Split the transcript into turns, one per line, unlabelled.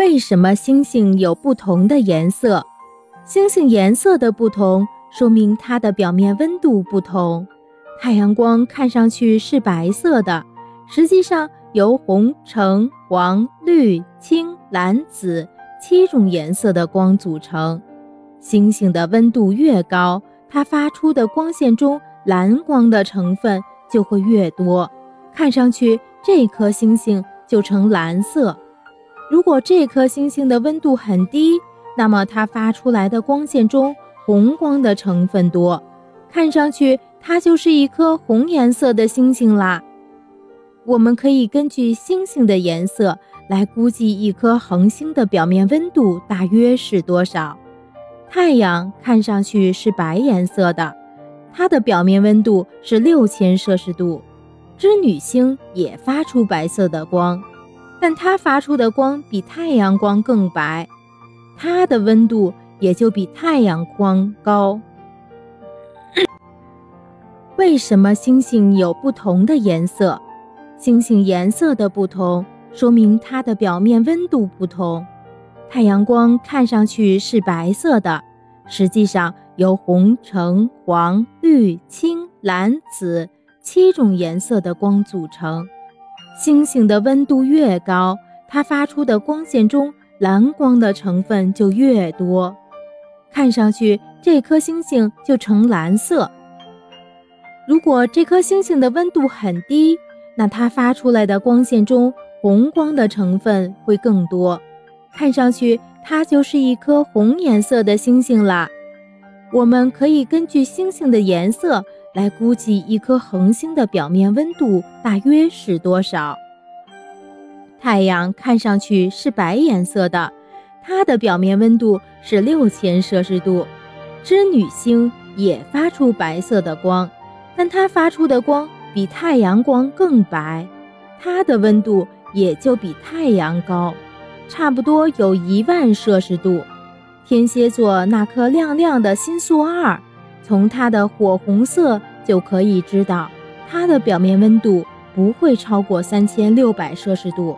为什么星星有不同的颜色？星星颜色的不同，说明它的表面温度不同。太阳光看上去是白色的，实际上由红、橙、黄、绿、青、蓝、紫七种颜色的光组成。星星的温度越高，它发出的光线中蓝光的成分就会越多，看上去这颗星星就呈蓝色。如果这颗星星的温度很低，那么它发出来的光线中红光的成分多，看上去它就是一颗红颜色的星星啦。我们可以根据星星的颜色来估计一颗恒星的表面温度大约是多少。太阳看上去是白颜色的，它的表面温度是六千摄氏度。织女星也发出白色的光。但它发出的光比太阳光更白，它的温度也就比太阳光高。为什么星星有不同的颜色？星星颜色的不同，说明它的表面温度不同。太阳光看上去是白色的，实际上由红、橙、黄、绿、青、蓝、紫七种颜色的光组成。星星的温度越高，它发出的光线中蓝光的成分就越多，看上去这颗星星就呈蓝色。如果这颗星星的温度很低，那它发出来的光线中红光的成分会更多，看上去它就是一颗红颜色的星星啦。我们可以根据星星的颜色。来估计一颗恒星的表面温度大约是多少？太阳看上去是白颜色的，它的表面温度是六千摄氏度。织女星也发出白色的光，但它发出的光比太阳光更白，它的温度也就比太阳高，差不多有一万摄氏度。天蝎座那颗亮亮的星宿二。从它的火红色就可以知道，它的表面温度不会超过三千六百摄氏度。